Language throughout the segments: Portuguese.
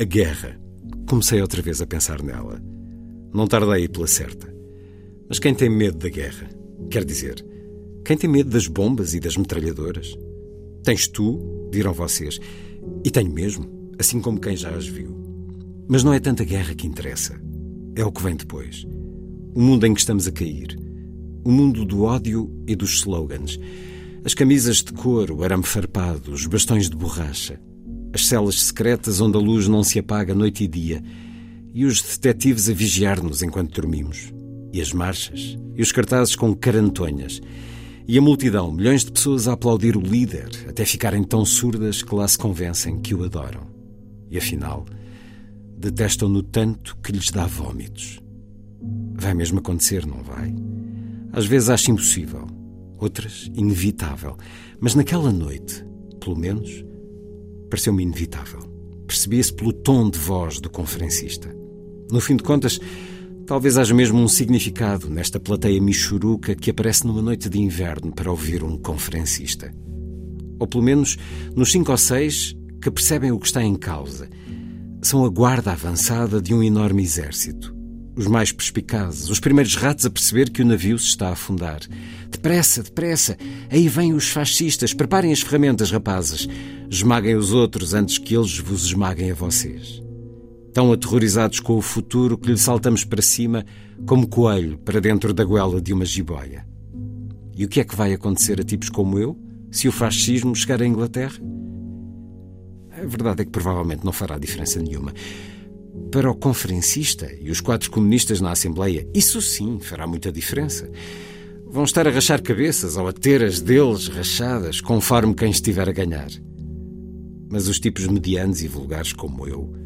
A guerra. Comecei outra vez a pensar nela. Não tardei pela certa. Mas quem tem medo da guerra? Quer dizer, quem tem medo das bombas e das metralhadoras? Tens tu, dirão vocês, e tenho mesmo, assim como quem já as viu. Mas não é tanta guerra que interessa. É o que vem depois. O mundo em que estamos a cair. O mundo do ódio e dos slogans. As camisas de couro, o arame farpado, os bastões de borracha. As celas secretas onde a luz não se apaga noite e dia. E os detetives a vigiar-nos enquanto dormimos. E as marchas. E os cartazes com carantonhas e a multidão, milhões de pessoas a aplaudir o líder, até ficarem tão surdas que lá se convencem que o adoram. E afinal, detestam-no tanto que lhes dá vômitos. Vai mesmo acontecer, não vai? Às vezes acho impossível, outras inevitável. Mas naquela noite, pelo menos, pareceu-me inevitável. Percebia-se pelo tom de voz do conferencista. No fim de contas, Talvez haja mesmo um significado nesta plateia michuruca que aparece numa noite de inverno para ouvir um conferencista. Ou pelo menos nos cinco ou seis que percebem o que está em causa. São a guarda avançada de um enorme exército. Os mais perspicazes, os primeiros ratos a perceber que o navio se está a afundar. Depressa, depressa! Aí vêm os fascistas, preparem as ferramentas, rapazes. Esmaguem os outros antes que eles vos esmaguem a vocês tão aterrorizados com o futuro que lhe saltamos para cima como coelho para dentro da goela de uma jiboia. E o que é que vai acontecer a tipos como eu se o fascismo chegar à Inglaterra? A verdade é que provavelmente não fará diferença nenhuma. Para o conferencista e os quatro comunistas na Assembleia, isso sim fará muita diferença. Vão estar a rachar cabeças ou a ter as deles rachadas, conforme quem estiver a ganhar. Mas os tipos medianos e vulgares como eu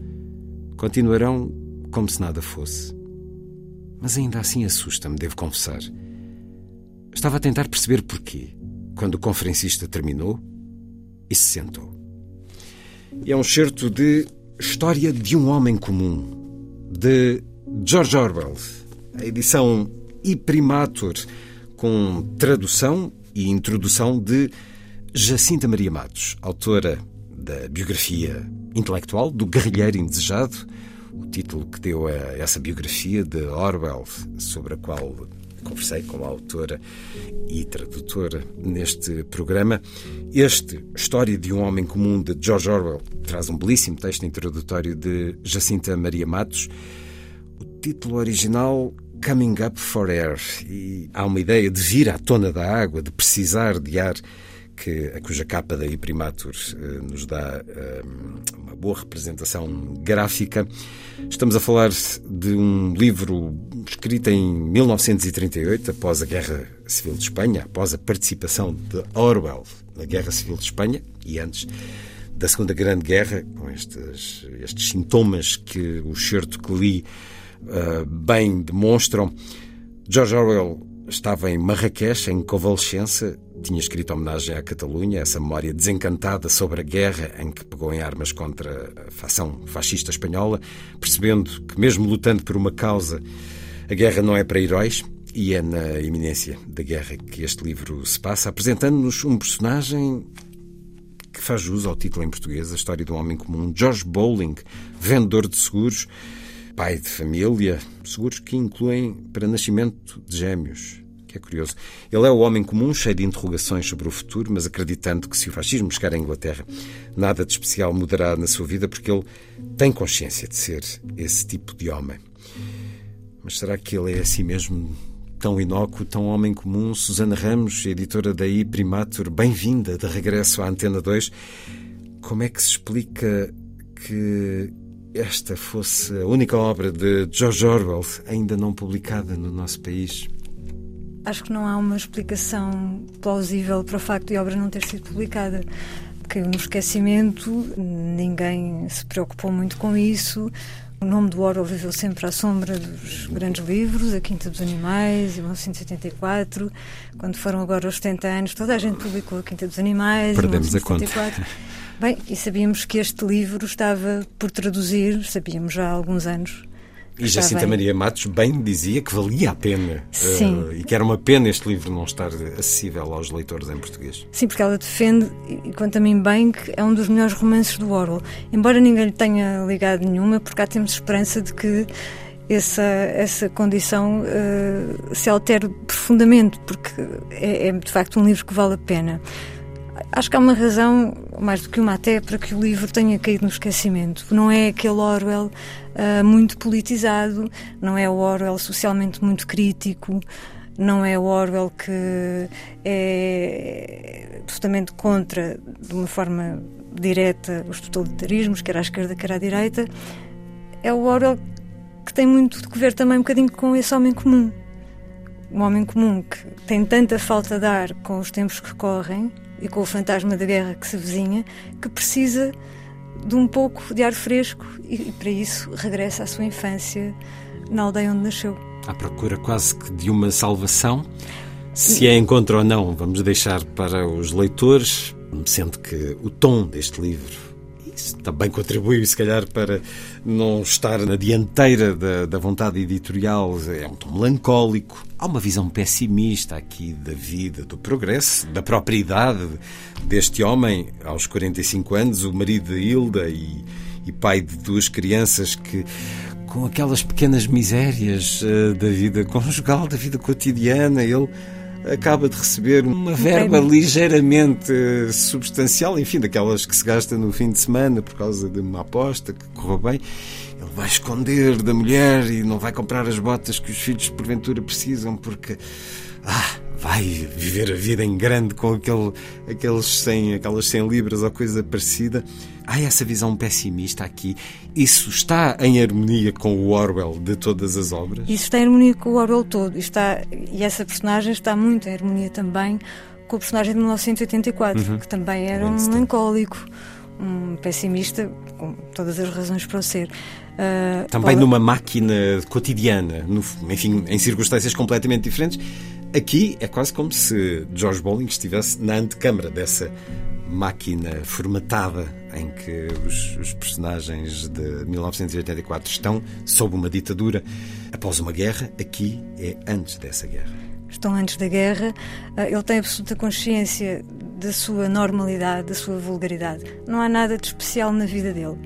Continuarão como se nada fosse. Mas ainda assim assusta-me, devo confessar. Estava a tentar perceber porquê, quando o conferencista terminou e se sentou. É um certo de História de um Homem Comum, de George Orwell, a edição Iprimatur, com tradução e introdução de Jacinta Maria Matos, autora da biografia intelectual do guerrilheiro indesejado, o título que deu a essa biografia de Orwell, sobre a qual conversei com a autora e tradutora neste programa. Este História de um Homem Comum de George Orwell traz um belíssimo texto introdutório de Jacinta Maria Matos. O título original Coming Up for Air e há uma ideia de vir à tona da água, de precisar de ar que, a cuja capa da Iprimatur eh, nos dá eh, uma boa representação gráfica. Estamos a falar de um livro escrito em 1938, após a Guerra Civil de Espanha, após a participação de Orwell na Guerra Civil de Espanha e antes da Segunda Grande Guerra, com estes, estes sintomas que o certo que li uh, bem demonstram. George Orwell estava em Marrakech, em convalescença, tinha escrito homenagem à Catalunha, essa memória desencantada sobre a guerra em que pegou em armas contra a facção fascista espanhola, percebendo que, mesmo lutando por uma causa, a guerra não é para heróis. E é na iminência da guerra que este livro se passa, apresentando-nos um personagem que faz jus ao título em português, A História um Homem Comum, George Bowling, vendedor de seguros, pai de família, seguros que incluem para nascimento de gêmeos, que é curioso. Ele é o homem comum, cheio de interrogações sobre o futuro, mas acreditando que se o fascismo chegar à Inglaterra, nada de especial mudará na sua vida, porque ele tem consciência de ser esse tipo de homem. Mas será que ele é assim mesmo tão inócuo, tão homem comum? Susana Ramos, editora da I Primatur, bem-vinda de regresso à Antena 2. Como é que se explica que esta fosse a única obra de George Orwell ainda não publicada no nosso país? Acho que não há uma explicação plausível para o facto de a obra não ter sido publicada. caiu no esquecimento, ninguém se preocupou muito com isso. O nome do Orwell viveu sempre à sombra dos grandes livros, A Quinta dos Animais, em 1984. Quando foram agora os 70 anos, toda a gente publicou A Quinta dos Animais. Perdemos 1974. a conta. Bem, e sabíamos que este livro estava por traduzir, sabíamos já há alguns anos, e Jacinta Maria Matos bem dizia que valia a pena uh, e que era uma pena este livro não estar acessível aos leitores em português. Sim, porque ela defende, e quanto a mim bem, que é um dos melhores romances do Orwell. Embora ninguém lhe tenha ligado nenhuma, porque cá temos esperança de que essa, essa condição uh, se altere profundamente, porque é, é de facto um livro que vale a pena. Acho que há uma razão, mais do que uma até, para que o livro tenha caído no esquecimento. Não é aquele Orwell uh, muito politizado, não é o Orwell socialmente muito crítico, não é o Orwell que é justamente contra, de uma forma direta, os totalitarismos, quer à esquerda, quer à direita. É o Orwell que tem muito de ver também um bocadinho com esse homem comum. Um homem comum que tem tanta falta de ar com os tempos que correm e com o fantasma da guerra que se vizinha, que precisa de um pouco de ar fresco e, para isso regressa à sua infância na aldeia onde nasceu. À procura quase que de uma salvação. Se a encontra ou não, vamos deixar para os leitores, sendo que o tom deste livro isso também contribui, se calhar, para não estar na dianteira da, da vontade editorial. É um tom melancólico. Há uma visão pessimista aqui da vida, do progresso, da própria idade deste homem, aos 45 anos, o marido de Hilda e, e pai de duas crianças que com aquelas pequenas misérias uh, da vida conjugal, da vida cotidiana, ele acaba de receber uma verba ligeiramente substancial, enfim, daquelas que se gasta no fim de semana por causa de uma aposta que correu bem. Ele vai esconder da mulher e não vai comprar as botas que os filhos porventura precisam porque ah, vai viver a vida em grande com aquele, aqueles 100, aquelas 100 libras ou coisa parecida. Há essa visão pessimista aqui. Isso está em harmonia com o Orwell de todas as obras? Isso está em harmonia com o Orwell todo. Está, e essa personagem está muito em harmonia também com o personagem de 1984, uhum. que também era um melancólico, um pessimista, com todas as razões para o ser. Uh, também numa máquina cotidiana, no, enfim, em circunstâncias completamente diferentes. Aqui é quase como se George Bowling estivesse na antecâmara dessa máquina formatada em que os, os, personagens de 1984 estão sob uma ditadura após uma guerra, aqui é antes dessa guerra. Estão antes da guerra, ah, ele tem absoluta consciência da sua normalidade, da sua vulgaridade. Não há nada de especial na vida dele.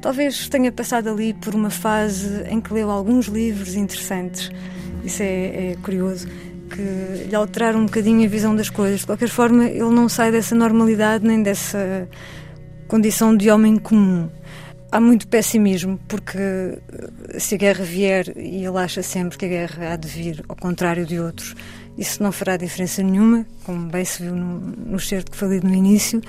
Talvez tenha passado ali por uma fase em que leu alguns livros interessantes. Isso é, é curioso que lhe alteraram um bocadinho a visão das coisas. De qualquer forma, ele não sai dessa normalidade nem dessa condição de homem comum. Há muito pessimismo, porque eh, se a guerra vier, e ele acha sempre que a guerra há de vir, ao contrário de outros, isso não fará diferença nenhuma, como bem se viu no, no certo que falei no início.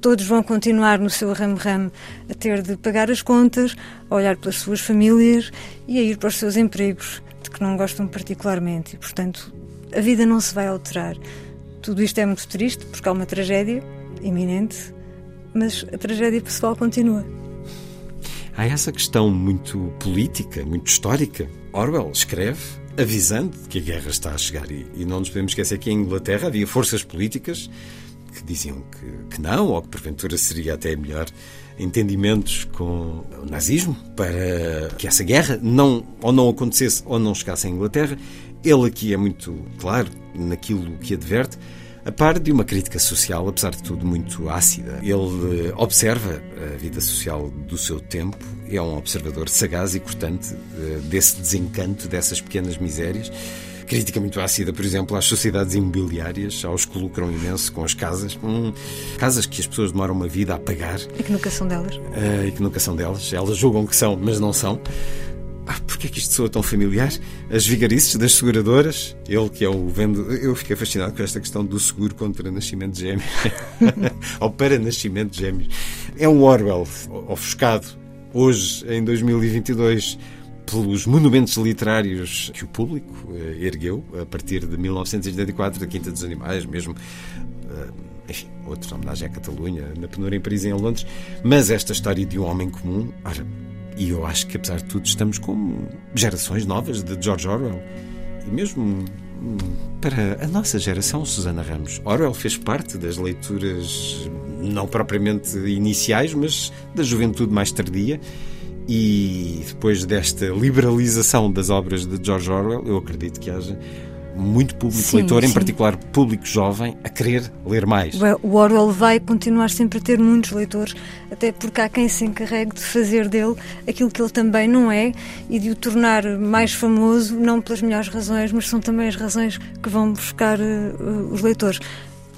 Todos vão continuar no seu ramo-ramo a ter de pagar as contas, a olhar pelas suas famílias e a ir para os seus empregos, de que não gostam particularmente. E, portanto, a vida não se vai alterar. Tudo isto é muito triste porque há uma tragédia iminente, mas a tragédia pessoal continua. Há essa questão muito política, muito histórica. Orwell escreve avisando que a guerra está a chegar e, e não nos podemos esquecer que em Inglaterra havia forças políticas que diziam que, que não, ou que porventura seria até melhor entendimentos com o nazismo para que essa guerra não ou não acontecesse ou não chegasse à Inglaterra ele aqui é muito claro naquilo que adverte, a par de uma crítica social, apesar de tudo, muito ácida. Ele eh, observa a vida social do seu tempo, é um observador sagaz e cortante eh, desse desencanto, dessas pequenas misérias. Crítica muito ácida, por exemplo, às sociedades imobiliárias, aos que lucram imenso com as casas. Hum, casas que as pessoas demoram uma vida a pagar. E que nunca são delas. Uh, e que nunca são delas. Elas julgam que são, mas não são. Ah, porquê é que isto soa tão familiar? As vigarices das seguradoras, ele que é o vendo. Eu fiquei fascinado com esta questão do seguro contra nascimento de gêmeos. Ou para nascimento de gêmeos. É um Orwell ofuscado, hoje, em 2022 pelos monumentos literários que o público uh, ergueu a partir de 1984, da Quinta dos Animais, mesmo uh, enfim, outra homenagem à Catalunha, na penúria em Paris e em Londres, mas esta história de um homem comum, ora, e eu acho que apesar de tudo estamos com gerações novas de George Orwell. E mesmo hum, para a nossa geração, Susana Ramos, Orwell fez parte das leituras não propriamente iniciais, mas da juventude mais tardia. E depois desta liberalização das obras de George Orwell, eu acredito que haja muito público sim, leitor, sim. em particular público jovem, a querer ler mais. O Orwell vai continuar sempre a ter muitos leitores, até porque há quem se encarregue de fazer dele aquilo que ele também não é e de o tornar mais famoso, não pelas melhores razões, mas são também as razões que vão buscar uh, os leitores.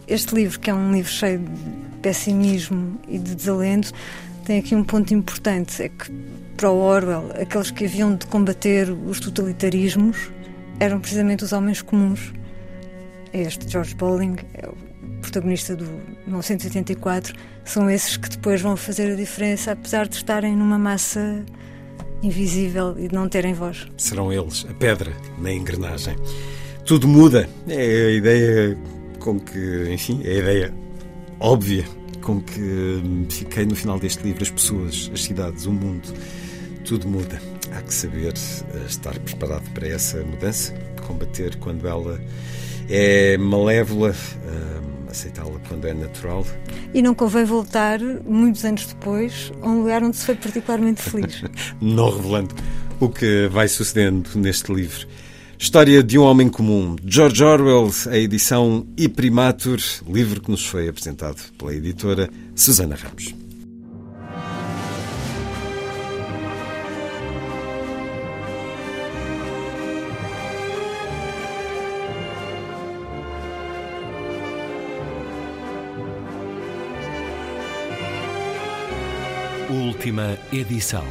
Este livro, que é um livro cheio de pessimismo e de desalento, tem aqui um ponto importante: é que para o Orwell, aqueles que haviam de combater os totalitarismos eram precisamente os homens comuns. Este George Bowling, é o protagonista do 1984, são esses que depois vão fazer a diferença, apesar de estarem numa massa invisível e de não terem voz. Serão eles a pedra na engrenagem. Tudo muda. É a ideia com que, enfim, é a ideia óbvia com que fiquei no final deste livro. As pessoas, as cidades, o mundo, tudo muda. Há que saber eh, estar preparado para essa mudança, combater quando ela é malévola, eh, aceitá-la quando é natural. E não convém voltar, muitos anos depois, a um lugar onde se foi particularmente feliz. não revelando o que vai sucedendo neste livro. História de um Homem Comum, George Orwell, a edição E Primatur, livro que nos foi apresentado pela editora Susana Ramos. Última edição.